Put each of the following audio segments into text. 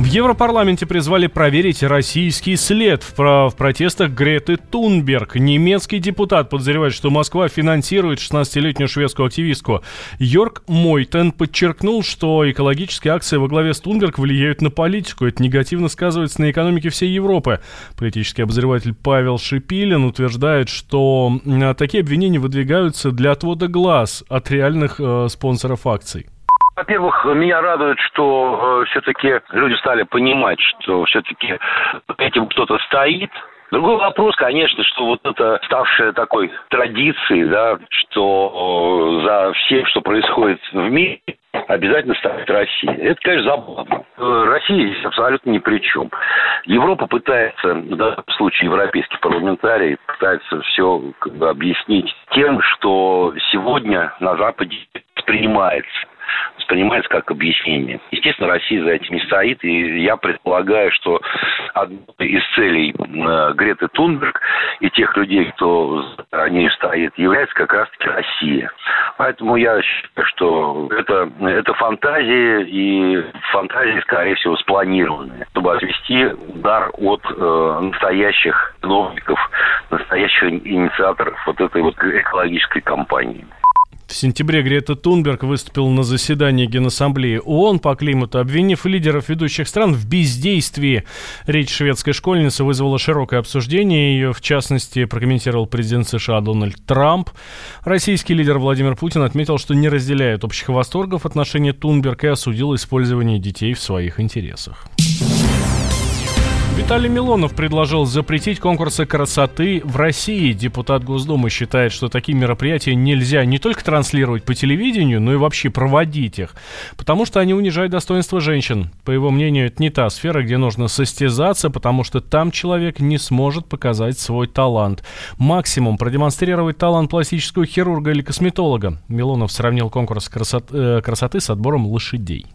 В Европарламенте призвали проверить российский след в, в протестах Греты Тунберг. Немецкий депутат подозревает, что Москва финансирует 16-летнюю шведскую активистку. Йорк Мойтен подчеркнул, что экологические акции во главе с Тунберг влияют на политику. Это негативно сказывается на экономике всей Европы. Политический обозреватель Павел Шипилин утверждает, что такие обвинения выдвигаются для отвода глаз от реальных э, спонсоров акций. Во-первых, меня радует, что э, все-таки люди стали понимать, что все-таки этим кто-то стоит. Другой вопрос, конечно, что вот это ставшая такой традицией, да, что э, за всем, что происходит в мире, обязательно стоит Россия. Это, конечно, забавно. Э, Россия здесь абсолютно ни при чем. Европа пытается, в данном случае европейский парламентарий, пытается все как бы, объяснить тем, что сегодня на Западе воспринимается воспринимается как объяснение. Естественно, Россия за этим не стоит, и я предполагаю, что одной из целей э, Греты Тунберг и тех людей, кто за ней стоит, является как раз-таки Россия. Поэтому я считаю, что это, это фантазии, и фантазии, скорее всего, спланированные, чтобы отвести удар от э, настоящих чиновников, настоящих инициаторов вот этой вот экологической кампании. В сентябре Грета Тунберг выступила на заседании Генассамблеи ООН по климату, обвинив лидеров ведущих стран в бездействии. Речь шведской школьницы вызвала широкое обсуждение. Ее, в частности, прокомментировал президент США Дональд Трамп. Российский лидер Владимир Путин отметил, что не разделяет общих восторгов в отношении Тунберг и осудил использование детей в своих интересах. Виталий Милонов предложил запретить конкурсы красоты в России. Депутат Госдумы считает, что такие мероприятия нельзя не только транслировать по телевидению, но и вообще проводить их, потому что они унижают достоинство женщин. По его мнению, это не та сфера, где нужно состязаться, потому что там человек не сможет показать свой талант. Максимум продемонстрировать талант пластического хирурга или косметолога. Милонов сравнил конкурс э, красоты с отбором лошадей.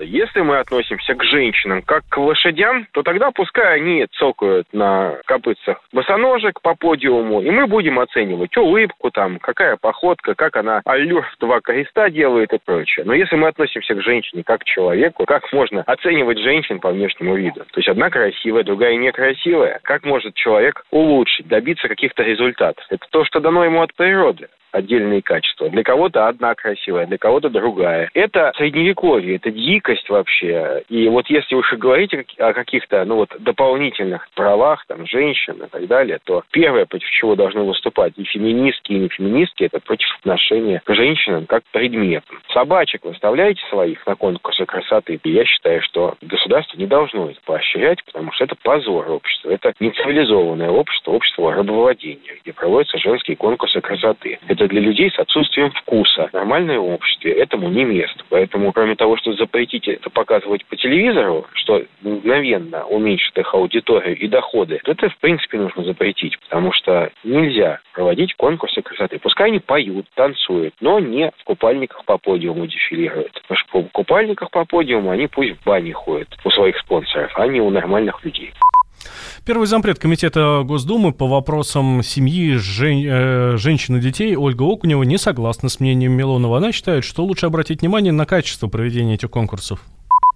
Если мы относимся к женщинам как к лошадям, то тогда пускай они цокают на копытцах босоножек по подиуму, и мы будем оценивать улыбку, там, какая походка, как она аллюр в два креста делает и прочее. Но если мы относимся к женщине как к человеку, как можно оценивать женщин по внешнему виду? То есть одна красивая, другая некрасивая. Как может человек улучшить, добиться каких-то результатов? Это то, что дано ему от природы отдельные качества. Для кого-то одна красивая, для кого-то другая. Это средневековье, это дикость вообще. И вот если уж и говорить о каких-то ну вот, дополнительных правах там, женщин и так далее, то первое, против чего должны выступать и феминистки, и не феминистки, это против отношения к женщинам как предметам. Собачек выставляете своих на конкурсы красоты, и я считаю, что государство не должно это поощрять, потому что это позор общества. Это нецивилизованное общество, общество рабовладения, где проводятся женские конкурсы красоты это для людей с отсутствием вкуса. Нормальное обществе этому не место. Поэтому, кроме того, что запретить это показывать по телевизору, что мгновенно уменьшит их аудиторию и доходы, это, в принципе, нужно запретить, потому что нельзя проводить конкурсы красоты. Пускай они поют, танцуют, но не в купальниках по подиуму дефилируют. Потому что в купальниках по подиуму они пусть в бане ходят у своих спонсоров, а не у нормальных людей. Первый зампред Комитета Госдумы по вопросам семьи, жен, э, женщин и детей Ольга Окунева не согласна с мнением Милонова. Она считает, что лучше обратить внимание на качество проведения этих конкурсов.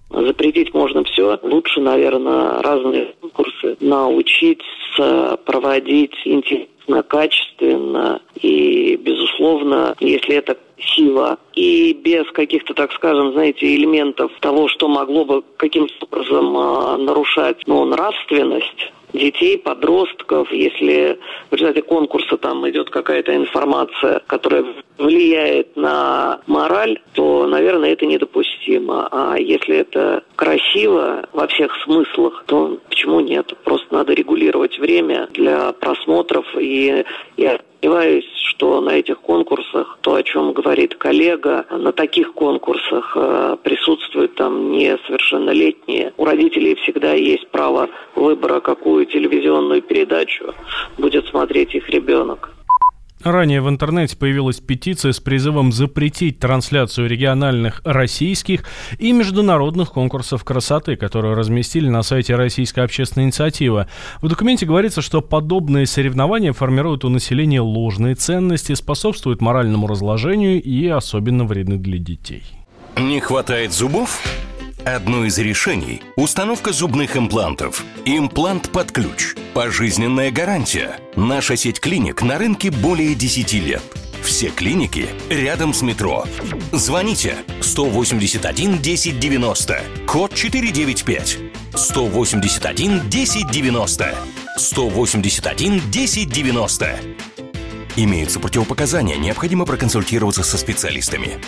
Запретить можно все. Лучше, наверное, разные конкурсы научиться проводить интересно, качественно. И, безусловно, если это сила и без каких-то, так скажем, знаете, элементов того, что могло бы каким-то образом э, нарушать ну, нравственность, детей, подростков, если в результате конкурса там идет какая-то информация, которая влияет на мораль, то, наверное, это недопустимо. А если это красиво во всех смыслах, то почему нет? Просто надо регулировать время для просмотров. И я сомневаюсь, что на этих конкурсах, то, о чем говорит коллега, на таких конкурсах э, присутствуют там несовершеннолетние. У родителей всегда есть право выбора, какую телевизионную передачу будет смотреть их ребенок. Ранее в интернете появилась петиция с призывом запретить трансляцию региональных российских и международных конкурсов красоты, которую разместили на сайте Российской общественной инициативы. В документе говорится, что подобные соревнования формируют у населения ложные ценности, способствуют моральному разложению и особенно вредны для детей. Не хватает зубов? Одно из решений – установка зубных имплантов. Имплант под ключ. Пожизненная гарантия. Наша сеть клиник на рынке более 10 лет. Все клиники рядом с метро. Звоните 181 1090, код 495. 181 1090. 181 1090. Имеются противопоказания, необходимо проконсультироваться со специалистами.